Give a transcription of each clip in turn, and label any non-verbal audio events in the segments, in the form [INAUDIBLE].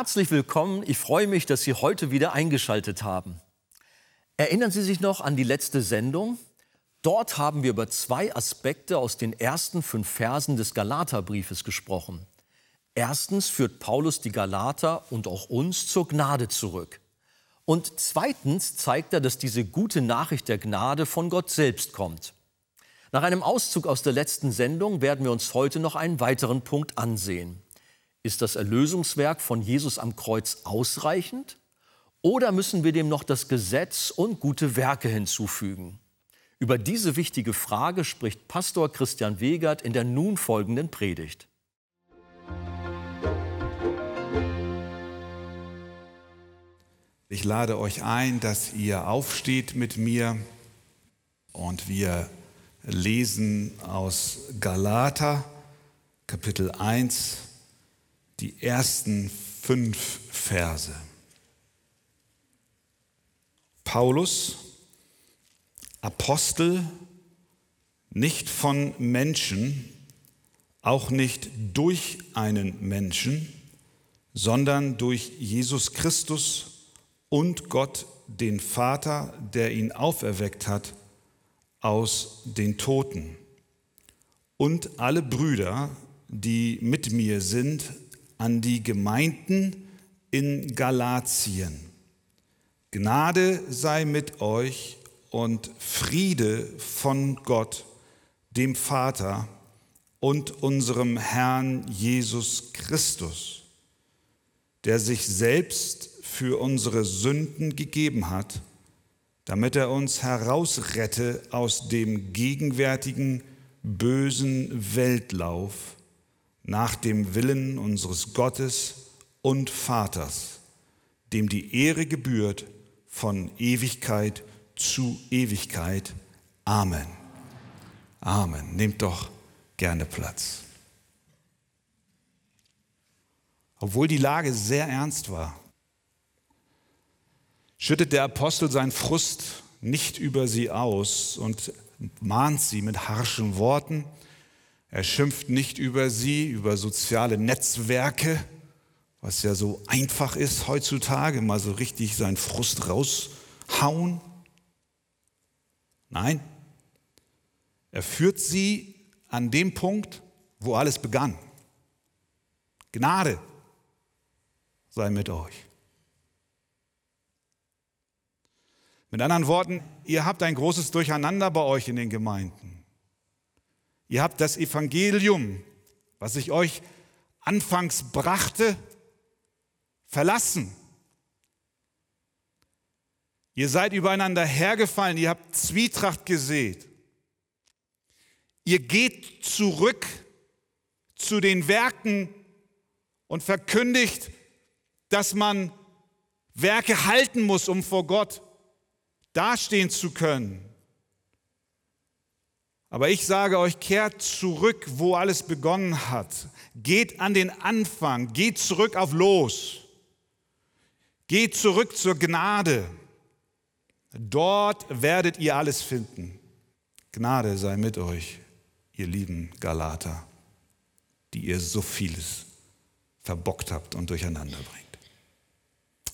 Herzlich willkommen. Ich freue mich, dass Sie heute wieder eingeschaltet haben. Erinnern Sie sich noch an die letzte Sendung? Dort haben wir über zwei Aspekte aus den ersten fünf Versen des Galaterbriefes gesprochen. Erstens führt Paulus die Galater und auch uns zur Gnade zurück. Und zweitens zeigt er, dass diese gute Nachricht der Gnade von Gott selbst kommt. Nach einem Auszug aus der letzten Sendung werden wir uns heute noch einen weiteren Punkt ansehen. Ist das Erlösungswerk von Jesus am Kreuz ausreichend? Oder müssen wir dem noch das Gesetz und gute Werke hinzufügen? Über diese wichtige Frage spricht Pastor Christian Wegert in der nun folgenden Predigt. Ich lade euch ein, dass ihr aufsteht mit mir und wir lesen aus Galater Kapitel 1 die ersten fünf Verse. Paulus, Apostel, nicht von Menschen, auch nicht durch einen Menschen, sondern durch Jesus Christus und Gott, den Vater, der ihn auferweckt hat aus den Toten. Und alle Brüder, die mit mir sind, an die Gemeinden in Galatien. Gnade sei mit euch und Friede von Gott, dem Vater und unserem Herrn Jesus Christus, der sich selbst für unsere Sünden gegeben hat, damit er uns herausrette aus dem gegenwärtigen bösen Weltlauf nach dem Willen unseres Gottes und Vaters, dem die Ehre gebührt von Ewigkeit zu Ewigkeit. Amen. Amen. Nehmt doch gerne Platz. Obwohl die Lage sehr ernst war, schüttet der Apostel seinen Frust nicht über sie aus und mahnt sie mit harschen Worten, er schimpft nicht über sie, über soziale Netzwerke, was ja so einfach ist heutzutage, mal so richtig seinen Frust raushauen. Nein, er führt sie an dem Punkt, wo alles begann. Gnade sei mit euch. Mit anderen Worten, ihr habt ein großes Durcheinander bei euch in den Gemeinden. Ihr habt das Evangelium, was ich euch anfangs brachte, verlassen. Ihr seid übereinander hergefallen, ihr habt Zwietracht gesät. Ihr geht zurück zu den Werken und verkündigt, dass man Werke halten muss, um vor Gott dastehen zu können. Aber ich sage euch, kehrt zurück, wo alles begonnen hat. Geht an den Anfang, geht zurück auf Los. Geht zurück zur Gnade. Dort werdet ihr alles finden. Gnade sei mit euch, ihr lieben Galater, die ihr so vieles verbockt habt und durcheinander bringt.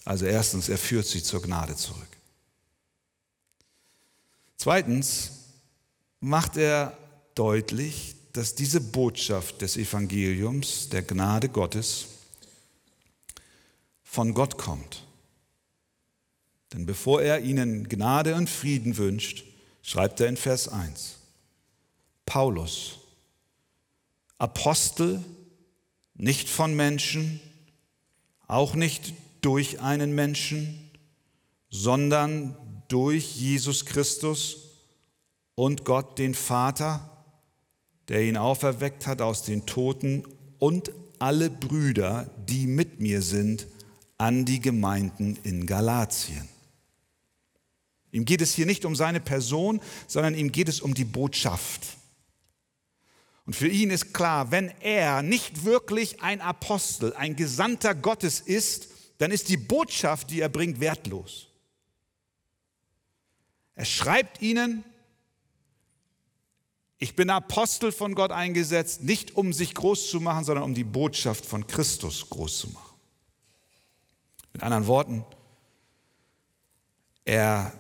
Also erstens, er führt sie zur Gnade zurück. Zweitens, macht er deutlich, dass diese Botschaft des Evangeliums, der Gnade Gottes, von Gott kommt. Denn bevor er ihnen Gnade und Frieden wünscht, schreibt er in Vers 1, Paulus, Apostel, nicht von Menschen, auch nicht durch einen Menschen, sondern durch Jesus Christus und Gott den Vater, der ihn auferweckt hat aus den Toten und alle Brüder, die mit mir sind, an die Gemeinden in Galatien. Ihm geht es hier nicht um seine Person, sondern ihm geht es um die Botschaft. Und für ihn ist klar, wenn er nicht wirklich ein Apostel, ein Gesandter Gottes ist, dann ist die Botschaft, die er bringt, wertlos. Er schreibt ihnen, ich bin Apostel von Gott eingesetzt, nicht um sich groß zu machen, sondern um die Botschaft von Christus groß zu machen. Mit anderen Worten, er,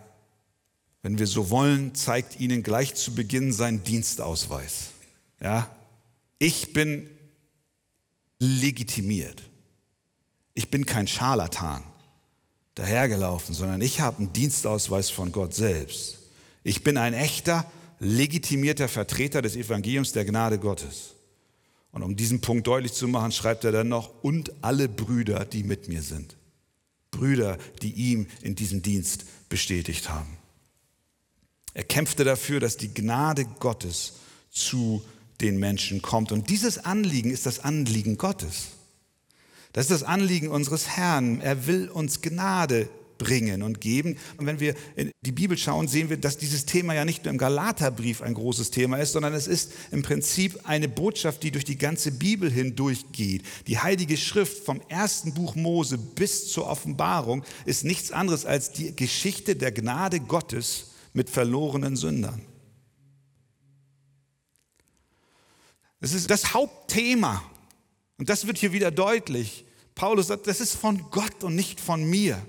wenn wir so wollen, zeigt ihnen gleich zu Beginn seinen Dienstausweis. Ja? Ich bin legitimiert. Ich bin kein Scharlatan dahergelaufen, sondern ich habe einen Dienstausweis von Gott selbst. Ich bin ein echter, legitimierter Vertreter des Evangeliums der Gnade Gottes. Und um diesen Punkt deutlich zu machen, schreibt er dann noch, und alle Brüder, die mit mir sind. Brüder, die ihm in diesem Dienst bestätigt haben. Er kämpfte dafür, dass die Gnade Gottes zu den Menschen kommt. Und dieses Anliegen ist das Anliegen Gottes. Das ist das Anliegen unseres Herrn. Er will uns Gnade bringen und geben. Und wenn wir in die Bibel schauen, sehen wir, dass dieses Thema ja nicht nur im Galaterbrief ein großes Thema ist, sondern es ist im Prinzip eine Botschaft, die durch die ganze Bibel hindurchgeht. Die Heilige Schrift vom ersten Buch Mose bis zur Offenbarung ist nichts anderes als die Geschichte der Gnade Gottes mit verlorenen Sündern. Das ist das Hauptthema. Und das wird hier wieder deutlich. Paulus sagt, das ist von Gott und nicht von mir.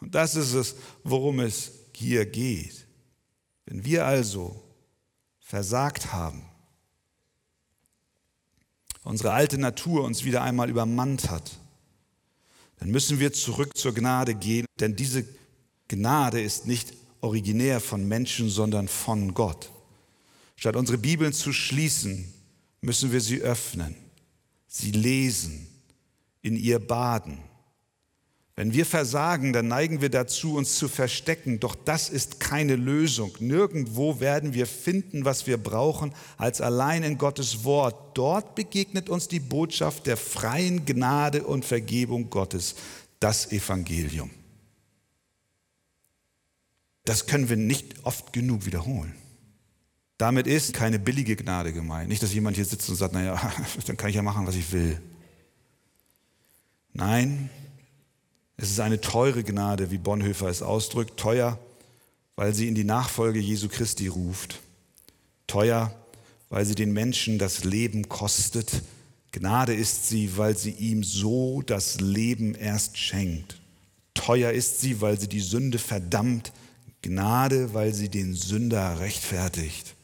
Und das ist es, worum es hier geht. Wenn wir also versagt haben, unsere alte Natur uns wieder einmal übermannt hat, dann müssen wir zurück zur Gnade gehen, denn diese Gnade ist nicht originär von Menschen, sondern von Gott. Statt unsere Bibeln zu schließen, müssen wir sie öffnen, sie lesen, in ihr baden wenn wir versagen, dann neigen wir dazu, uns zu verstecken. Doch das ist keine Lösung. Nirgendwo werden wir finden, was wir brauchen, als allein in Gottes Wort. Dort begegnet uns die Botschaft der freien Gnade und Vergebung Gottes, das Evangelium. Das können wir nicht oft genug wiederholen. Damit ist keine billige Gnade gemeint. Nicht, dass jemand hier sitzt und sagt, naja, [LAUGHS] dann kann ich ja machen, was ich will. Nein, es ist eine teure Gnade, wie Bonhoeffer es ausdrückt, teuer, weil sie in die Nachfolge Jesu Christi ruft, teuer, weil sie den Menschen das Leben kostet, Gnade ist sie, weil sie ihm so das Leben erst schenkt. Teuer ist sie, weil sie die Sünde verdammt, Gnade, weil sie den Sünder rechtfertigt.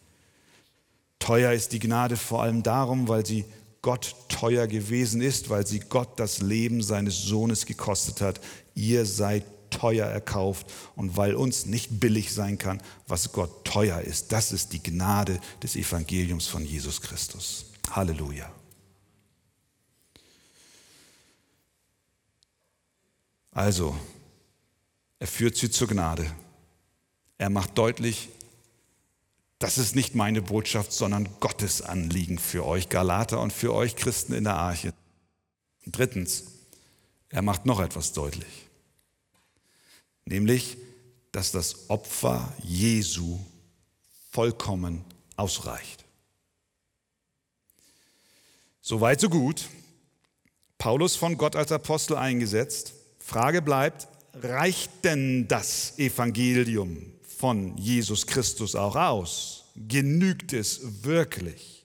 Teuer ist die Gnade vor allem darum, weil sie Gott teuer gewesen ist, weil sie Gott das Leben seines Sohnes gekostet hat. Ihr seid teuer erkauft und weil uns nicht billig sein kann, was Gott teuer ist. Das ist die Gnade des Evangeliums von Jesus Christus. Halleluja. Also, er führt sie zur Gnade. Er macht deutlich, das ist nicht meine Botschaft, sondern Gottes Anliegen für euch Galater und für euch Christen in der Arche. Drittens, er macht noch etwas deutlich, nämlich, dass das Opfer Jesu vollkommen ausreicht. Soweit, so gut. Paulus von Gott als Apostel eingesetzt. Frage bleibt, reicht denn das Evangelium von Jesus Christus auch aus? Genügt es wirklich?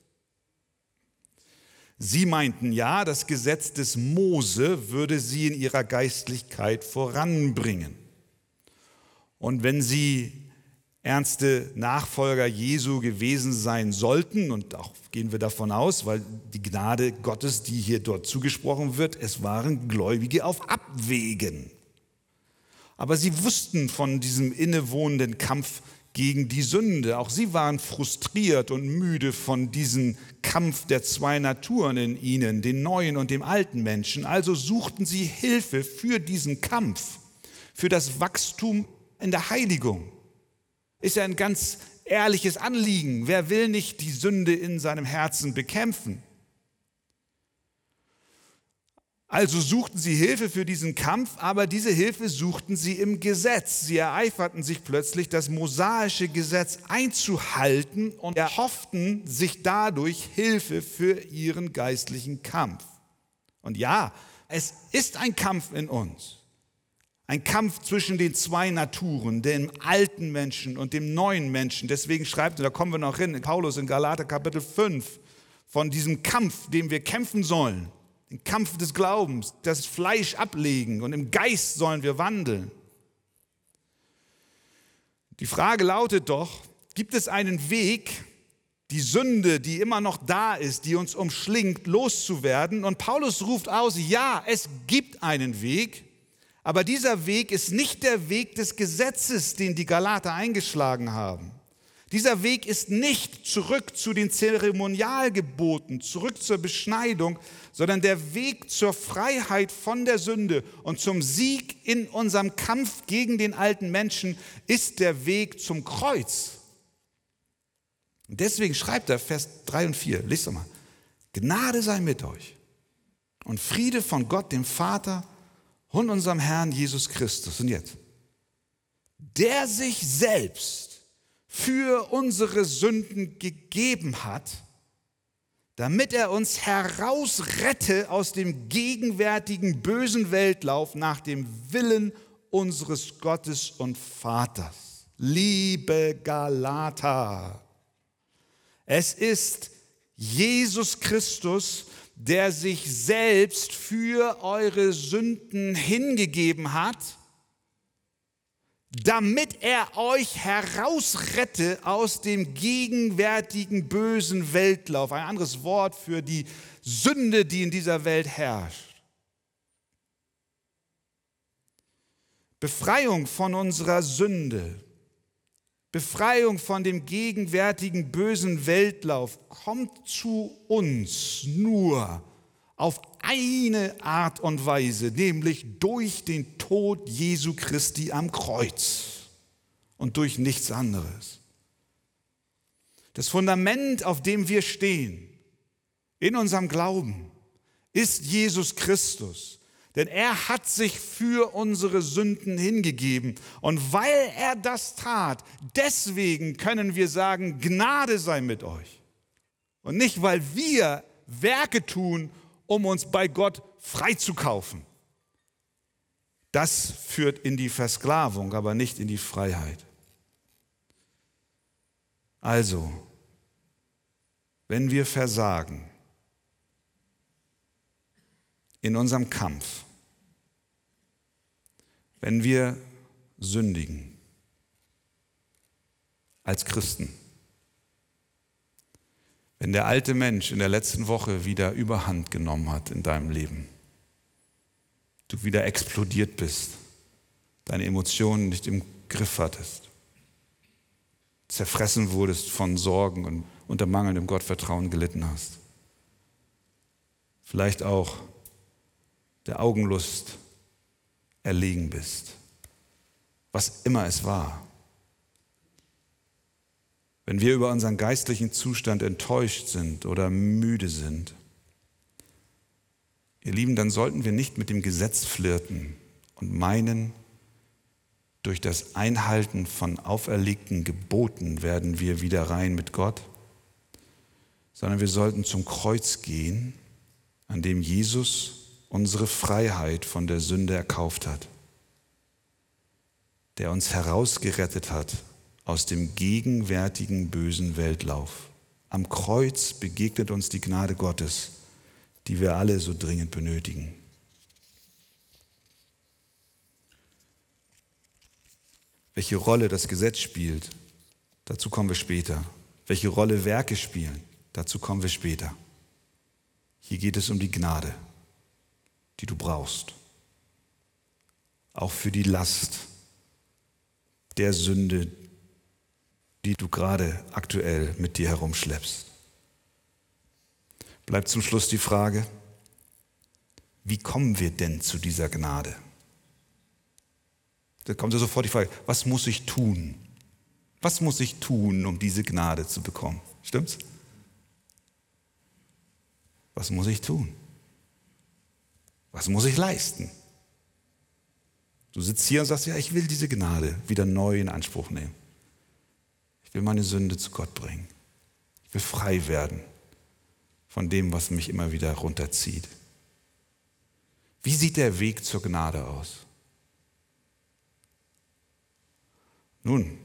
Sie meinten ja, das Gesetz des Mose würde sie in ihrer Geistlichkeit voranbringen. Und wenn sie ernste Nachfolger Jesu gewesen sein sollten, und auch gehen wir davon aus, weil die Gnade Gottes, die hier dort zugesprochen wird, es waren Gläubige auf Abwägen. Aber sie wussten von diesem innewohnenden Kampf gegen die Sünde. Auch sie waren frustriert und müde von diesem Kampf der zwei Naturen in ihnen, den neuen und dem alten Menschen. Also suchten sie Hilfe für diesen Kampf, für das Wachstum in der Heiligung. Ist ja ein ganz ehrliches Anliegen. Wer will nicht die Sünde in seinem Herzen bekämpfen? Also suchten sie Hilfe für diesen Kampf, aber diese Hilfe suchten sie im Gesetz. Sie ereiferten sich plötzlich, das mosaische Gesetz einzuhalten und erhofften sich dadurch Hilfe für ihren geistlichen Kampf. Und ja, es ist ein Kampf in uns. Ein Kampf zwischen den zwei Naturen, dem alten Menschen und dem neuen Menschen. Deswegen schreibt, und da kommen wir noch hin, Paulus in Galater Kapitel 5, von diesem Kampf, dem wir kämpfen sollen den Kampf des Glaubens, das Fleisch ablegen und im Geist sollen wir wandeln. Die Frage lautet doch, gibt es einen Weg, die Sünde, die immer noch da ist, die uns umschlingt, loszuwerden? Und Paulus ruft aus, ja, es gibt einen Weg, aber dieser Weg ist nicht der Weg des Gesetzes, den die Galater eingeschlagen haben. Dieser Weg ist nicht zurück zu den Zeremonialgeboten, zurück zur Beschneidung, sondern der Weg zur Freiheit von der Sünde und zum Sieg in unserem Kampf gegen den alten Menschen ist der Weg zum Kreuz. Und deswegen schreibt er Vers 3 und 4, lest doch mal, Gnade sei mit euch und Friede von Gott, dem Vater und unserem Herrn Jesus Christus. Und jetzt, der sich selbst für unsere Sünden gegeben hat, damit er uns herausrette aus dem gegenwärtigen bösen Weltlauf nach dem Willen unseres Gottes und Vaters. Liebe Galater, es ist Jesus Christus, der sich selbst für eure Sünden hingegeben hat damit er euch herausrette aus dem gegenwärtigen bösen Weltlauf. Ein anderes Wort für die Sünde, die in dieser Welt herrscht. Befreiung von unserer Sünde, Befreiung von dem gegenwärtigen bösen Weltlauf kommt zu uns nur auf eine Art und Weise, nämlich durch den Tod Jesu Christi am Kreuz und durch nichts anderes. Das Fundament, auf dem wir stehen, in unserem Glauben, ist Jesus Christus. Denn er hat sich für unsere Sünden hingegeben. Und weil er das tat, deswegen können wir sagen, Gnade sei mit euch. Und nicht, weil wir Werke tun, um uns bei Gott freizukaufen. Das führt in die Versklavung, aber nicht in die Freiheit. Also, wenn wir versagen in unserem Kampf, wenn wir sündigen als Christen, wenn der alte Mensch in der letzten Woche wieder überhand genommen hat in deinem Leben, du wieder explodiert bist, deine Emotionen nicht im Griff hattest, zerfressen wurdest von Sorgen und unter mangelndem Gottvertrauen gelitten hast. Vielleicht auch der Augenlust erlegen bist, was immer es war. Wenn wir über unseren geistlichen Zustand enttäuscht sind oder müde sind, ihr Lieben, dann sollten wir nicht mit dem Gesetz flirten und meinen, durch das Einhalten von auferlegten Geboten werden wir wieder rein mit Gott, sondern wir sollten zum Kreuz gehen, an dem Jesus unsere Freiheit von der Sünde erkauft hat, der uns herausgerettet hat aus dem gegenwärtigen bösen Weltlauf. Am Kreuz begegnet uns die Gnade Gottes, die wir alle so dringend benötigen. Welche Rolle das Gesetz spielt, dazu kommen wir später. Welche Rolle Werke spielen, dazu kommen wir später. Hier geht es um die Gnade, die du brauchst. Auch für die Last der Sünde, die du gerade aktuell mit dir herumschleppst. Bleibt zum Schluss die Frage, wie kommen wir denn zu dieser Gnade? Da kommt ja sofort die Frage, was muss ich tun? Was muss ich tun, um diese Gnade zu bekommen? Stimmt's? Was muss ich tun? Was muss ich leisten? Du sitzt hier und sagst, ja, ich will diese Gnade wieder neu in Anspruch nehmen. Ich will meine Sünde zu Gott bringen. Ich will frei werden von dem, was mich immer wieder runterzieht. Wie sieht der Weg zur Gnade aus? Nun,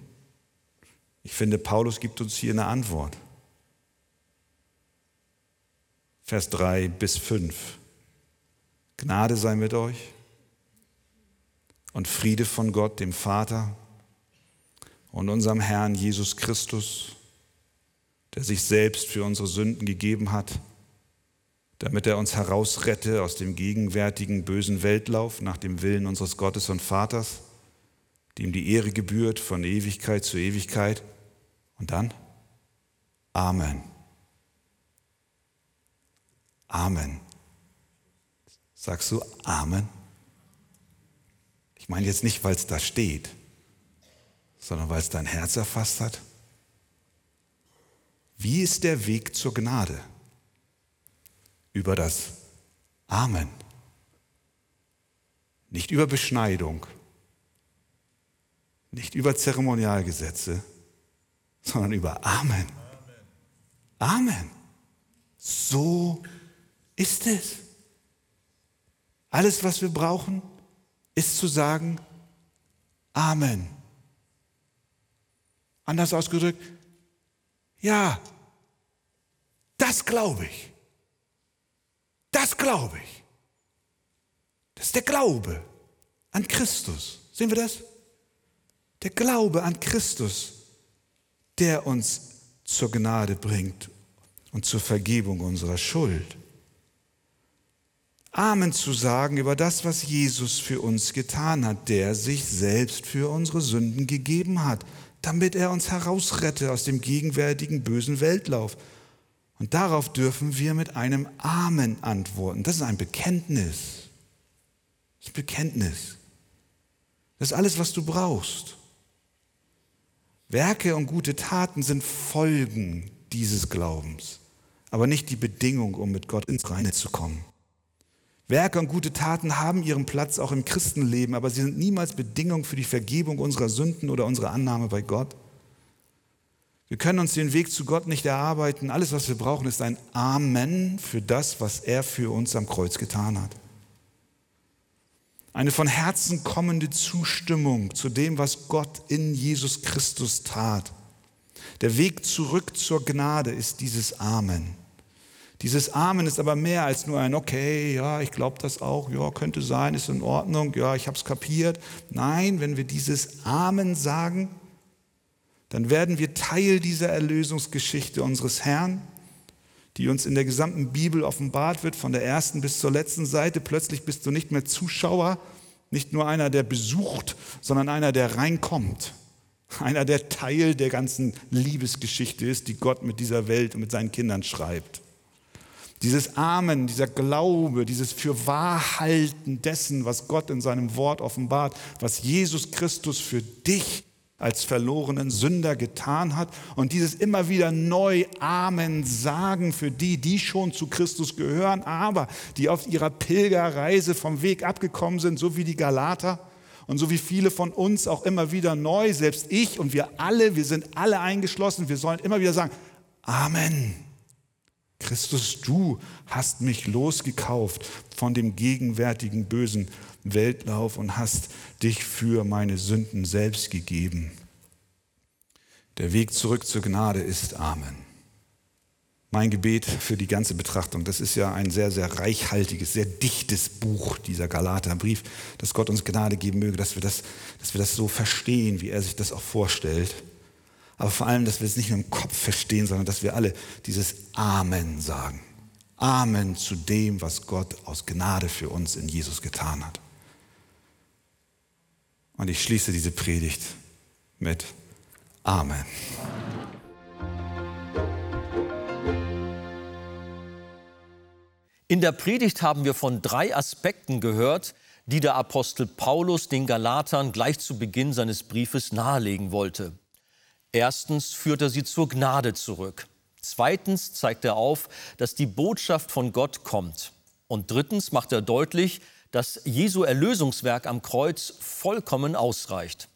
ich finde, Paulus gibt uns hier eine Antwort. Vers 3 bis 5. Gnade sei mit euch und Friede von Gott, dem Vater und unserem Herrn Jesus Christus, der sich selbst für unsere Sünden gegeben hat, damit er uns herausrette aus dem gegenwärtigen bösen Weltlauf nach dem Willen unseres Gottes und Vaters, dem die Ehre gebührt von Ewigkeit zu Ewigkeit. Und dann Amen. Amen. Sagst du Amen? Ich meine jetzt nicht, weil es da steht, sondern weil es dein Herz erfasst hat. Wie ist der Weg zur Gnade? Über das Amen. Nicht über Beschneidung, nicht über Zeremonialgesetze, sondern über Amen. Amen. So ist es. Alles, was wir brauchen, ist zu sagen, Amen. Anders ausgedrückt, ja, das glaube ich. Das glaube ich. Das ist der Glaube an Christus. Sehen wir das? Der Glaube an Christus, der uns zur Gnade bringt und zur Vergebung unserer Schuld. Amen zu sagen über das, was Jesus für uns getan hat, der sich selbst für unsere Sünden gegeben hat, damit er uns herausrette aus dem gegenwärtigen bösen Weltlauf. Und darauf dürfen wir mit einem Amen antworten. Das ist ein Bekenntnis. Das ist ein Bekenntnis. Das ist alles, was du brauchst. Werke und gute Taten sind Folgen dieses Glaubens, aber nicht die Bedingung, um mit Gott ins Reine zu kommen. Werke und gute Taten haben ihren Platz auch im Christenleben, aber sie sind niemals Bedingung für die Vergebung unserer Sünden oder unsere Annahme bei Gott. Wir können uns den Weg zu Gott nicht erarbeiten. Alles, was wir brauchen, ist ein Amen für das, was er für uns am Kreuz getan hat. Eine von Herzen kommende Zustimmung zu dem, was Gott in Jesus Christus tat. Der Weg zurück zur Gnade ist dieses Amen. Dieses Amen ist aber mehr als nur ein Okay, ja, ich glaube das auch, ja, könnte sein, ist in Ordnung, ja, ich habe es kapiert. Nein, wenn wir dieses Amen sagen, dann werden wir Teil dieser Erlösungsgeschichte unseres Herrn, die uns in der gesamten Bibel offenbart wird, von der ersten bis zur letzten Seite. Plötzlich bist du nicht mehr Zuschauer, nicht nur einer, der besucht, sondern einer, der reinkommt. Einer, der Teil der ganzen Liebesgeschichte ist, die Gott mit dieser Welt und mit seinen Kindern schreibt. Dieses Amen, dieser Glaube, dieses Fürwahrhalten dessen, was Gott in seinem Wort offenbart, was Jesus Christus für dich als verlorenen Sünder getan hat und dieses immer wieder neu Amen sagen für die, die schon zu Christus gehören, aber die auf ihrer Pilgerreise vom Weg abgekommen sind, so wie die Galater und so wie viele von uns auch immer wieder neu, selbst ich und wir alle, wir sind alle eingeschlossen, wir sollen immer wieder sagen, Amen. Christus, du hast mich losgekauft von dem gegenwärtigen bösen Weltlauf und hast dich für meine Sünden selbst gegeben. Der Weg zurück zur Gnade ist Amen. Mein Gebet für die ganze Betrachtung, das ist ja ein sehr, sehr reichhaltiges, sehr dichtes Buch, dieser Galaterbrief, dass Gott uns Gnade geben möge, dass wir das, dass wir das so verstehen, wie er sich das auch vorstellt aber vor allem, dass wir es nicht nur im Kopf verstehen, sondern dass wir alle dieses Amen sagen. Amen zu dem, was Gott aus Gnade für uns in Jesus getan hat. Und ich schließe diese Predigt mit Amen. In der Predigt haben wir von drei Aspekten gehört, die der Apostel Paulus den Galatern gleich zu Beginn seines Briefes nahelegen wollte. Erstens führt er sie zur Gnade zurück. Zweitens zeigt er auf, dass die Botschaft von Gott kommt. Und drittens macht er deutlich, dass Jesu Erlösungswerk am Kreuz vollkommen ausreicht.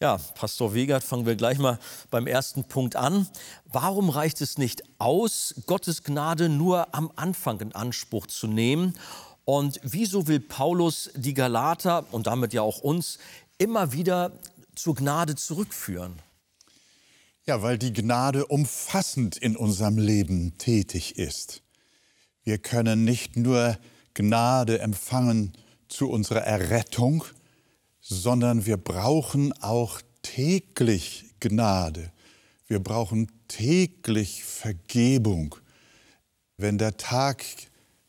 Ja, Pastor Wegert, fangen wir gleich mal beim ersten Punkt an. Warum reicht es nicht aus, Gottes Gnade nur am Anfang in Anspruch zu nehmen? Und wieso will Paulus die Galater und damit ja auch uns immer wieder zur Gnade zurückführen? Ja, weil die Gnade umfassend in unserem Leben tätig ist. Wir können nicht nur Gnade empfangen zu unserer Errettung, sondern wir brauchen auch täglich Gnade. Wir brauchen täglich Vergebung. Wenn der Tag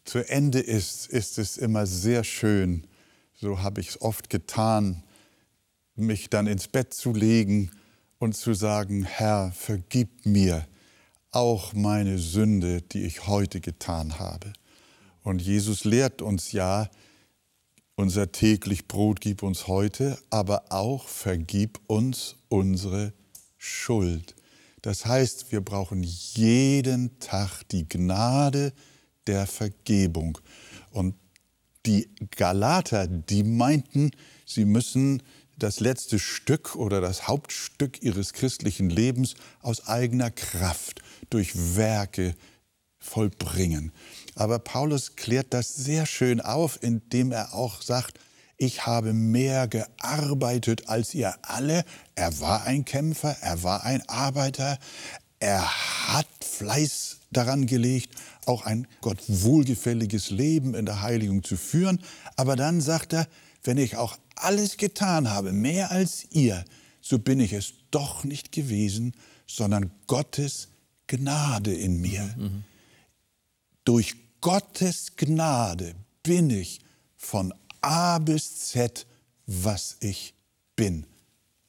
zu Ende ist, ist es immer sehr schön, so habe ich es oft getan, mich dann ins Bett zu legen und zu sagen, Herr, vergib mir auch meine Sünde, die ich heute getan habe. Und Jesus lehrt uns ja, unser täglich Brot gib uns heute, aber auch vergib uns unsere Schuld. Das heißt, wir brauchen jeden Tag die Gnade der Vergebung. Und die Galater, die meinten, sie müssen das letzte Stück oder das Hauptstück ihres christlichen Lebens aus eigener Kraft durch Werke vollbringen. Aber Paulus klärt das sehr schön auf, indem er auch sagt, ich habe mehr gearbeitet als ihr alle. Er war ein Kämpfer, er war ein Arbeiter, er hat Fleiß daran gelegt, auch ein Gott wohlgefälliges Leben in der Heiligung zu führen. Aber dann sagt er, wenn ich auch alles getan habe, mehr als ihr, so bin ich es doch nicht gewesen, sondern Gottes Gnade in mir. Mhm. Durch Gottes Gnade bin ich von A bis Z, was ich bin.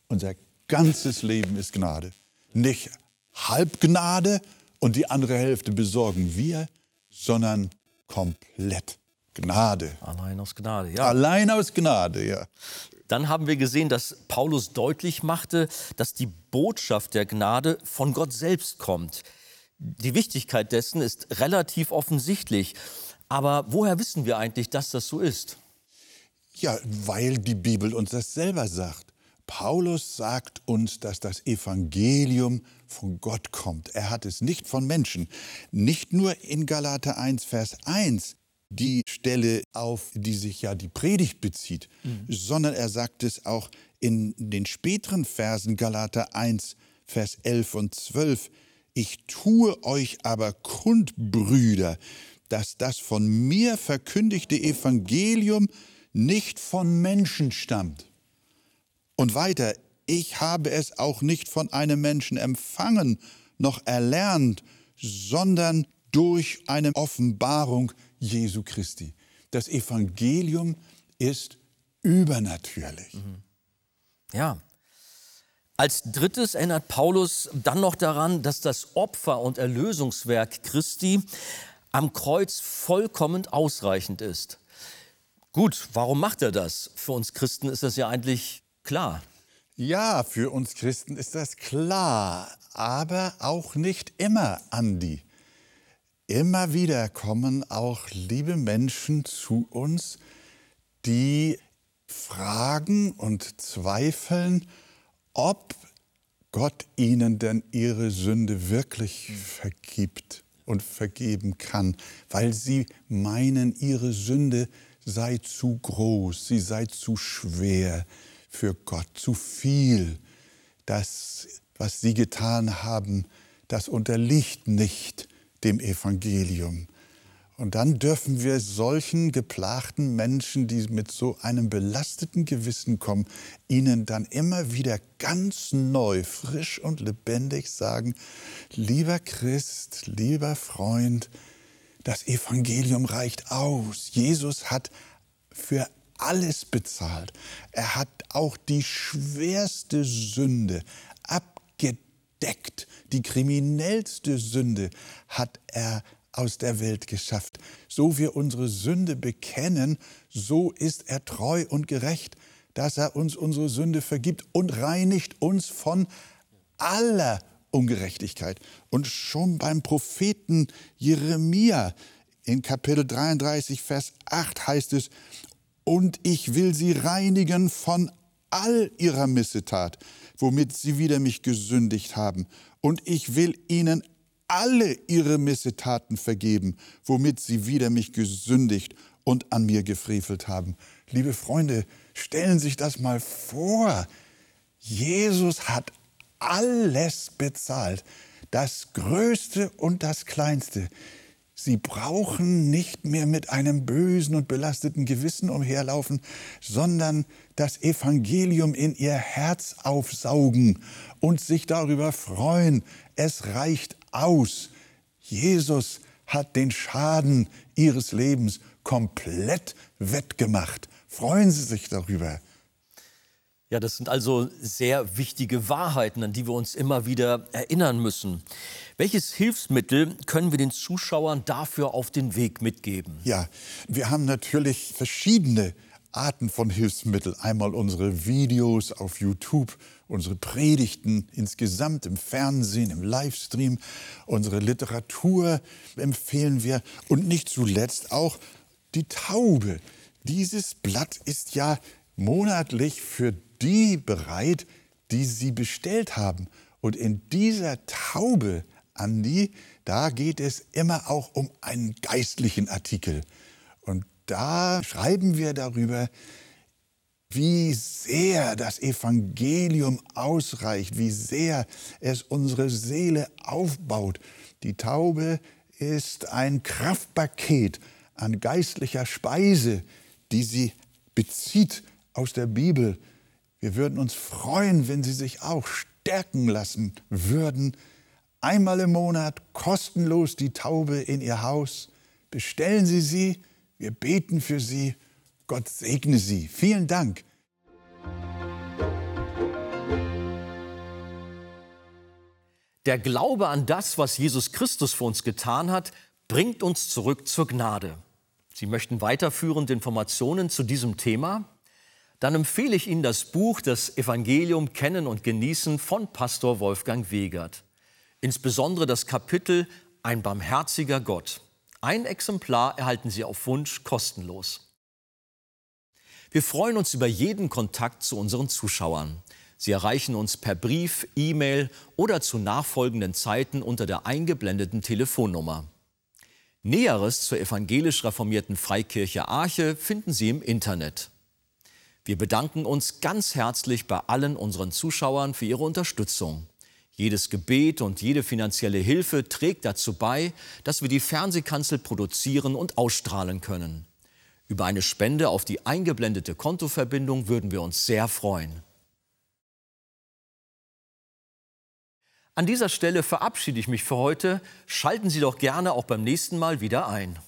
Unser ganzes Leben ist Gnade. Nicht Halbgnade und die andere Hälfte besorgen wir, sondern komplett Gnade. Allein aus Gnade, ja. Allein aus Gnade, ja. Dann haben wir gesehen, dass Paulus deutlich machte, dass die Botschaft der Gnade von Gott selbst kommt. Die Wichtigkeit dessen ist relativ offensichtlich. Aber woher wissen wir eigentlich, dass das so ist? Ja, weil die Bibel uns das selber sagt. Paulus sagt uns, dass das Evangelium von Gott kommt. Er hat es nicht von Menschen. Nicht nur in Galater 1, Vers 1, die Stelle, auf die sich ja die Predigt bezieht, mhm. sondern er sagt es auch in den späteren Versen Galater 1, Vers 11 und 12. Ich tue euch aber kund, Brüder, dass das von mir verkündigte Evangelium nicht von Menschen stammt. Und weiter, ich habe es auch nicht von einem Menschen empfangen noch erlernt, sondern durch eine Offenbarung Jesu Christi. Das Evangelium ist übernatürlich. Mhm. Ja. Als drittes erinnert Paulus dann noch daran, dass das Opfer- und Erlösungswerk Christi am Kreuz vollkommen ausreichend ist. Gut, warum macht er das? Für uns Christen ist das ja eigentlich klar. Ja, für uns Christen ist das klar, aber auch nicht immer, Andi. Immer wieder kommen auch liebe Menschen zu uns, die fragen und zweifeln, ob Gott ihnen denn ihre Sünde wirklich vergibt und vergeben kann, weil sie meinen, ihre Sünde sei zu groß, sie sei zu schwer für Gott, zu viel. Das, was sie getan haben, das unterliegt nicht dem Evangelium. Und dann dürfen wir solchen geplagten Menschen, die mit so einem belasteten Gewissen kommen, ihnen dann immer wieder ganz neu, frisch und lebendig sagen, lieber Christ, lieber Freund, das Evangelium reicht aus. Jesus hat für alles bezahlt. Er hat auch die schwerste Sünde abgedeckt. Die kriminellste Sünde hat er aus der Welt geschafft. So wir unsere Sünde bekennen, so ist er treu und gerecht, dass er uns unsere Sünde vergibt und reinigt uns von aller Ungerechtigkeit. Und schon beim Propheten Jeremia in Kapitel 33, Vers 8 heißt es, und ich will sie reinigen von all ihrer Missetat, womit sie wider mich gesündigt haben. Und ich will ihnen alle ihre Missetaten vergeben, womit sie wider mich gesündigt und an mir gefrevelt haben. Liebe Freunde, stellen Sie sich das mal vor. Jesus hat alles bezahlt, das Größte und das Kleinste. Sie brauchen nicht mehr mit einem bösen und belasteten Gewissen umherlaufen, sondern das Evangelium in ihr Herz aufsaugen und sich darüber freuen. Es reicht aus. Jesus hat den Schaden ihres Lebens komplett wettgemacht. Freuen Sie sich darüber. Ja, das sind also sehr wichtige Wahrheiten, an die wir uns immer wieder erinnern müssen. Welches Hilfsmittel können wir den Zuschauern dafür auf den Weg mitgeben? Ja, wir haben natürlich verschiedene Arten von Hilfsmitteln. Einmal unsere Videos auf YouTube, unsere Predigten insgesamt im Fernsehen, im Livestream, unsere Literatur empfehlen wir und nicht zuletzt auch die Taube. Dieses Blatt ist ja monatlich für die bereit, die sie bestellt haben. Und in dieser Taube, Andi, da geht es immer auch um einen geistlichen Artikel. Und da schreiben wir darüber, wie sehr das Evangelium ausreicht, wie sehr es unsere Seele aufbaut. Die Taube ist ein Kraftpaket an geistlicher Speise, die sie bezieht aus der Bibel wir würden uns freuen, wenn Sie sich auch stärken lassen würden. Einmal im Monat kostenlos die Taube in Ihr Haus. Bestellen Sie sie, wir beten für Sie. Gott segne Sie. Vielen Dank. Der Glaube an das, was Jesus Christus für uns getan hat, bringt uns zurück zur Gnade. Sie möchten weiterführende Informationen zu diesem Thema? Dann empfehle ich Ihnen das Buch Das Evangelium Kennen und Genießen von Pastor Wolfgang Wegert. Insbesondere das Kapitel Ein barmherziger Gott. Ein Exemplar erhalten Sie auf Wunsch kostenlos. Wir freuen uns über jeden Kontakt zu unseren Zuschauern. Sie erreichen uns per Brief, E-Mail oder zu nachfolgenden Zeiten unter der eingeblendeten Telefonnummer. Näheres zur evangelisch reformierten Freikirche Arche finden Sie im Internet. Wir bedanken uns ganz herzlich bei allen unseren Zuschauern für ihre Unterstützung. Jedes Gebet und jede finanzielle Hilfe trägt dazu bei, dass wir die Fernsehkanzel produzieren und ausstrahlen können. Über eine Spende auf die eingeblendete Kontoverbindung würden wir uns sehr freuen. An dieser Stelle verabschiede ich mich für heute. Schalten Sie doch gerne auch beim nächsten Mal wieder ein.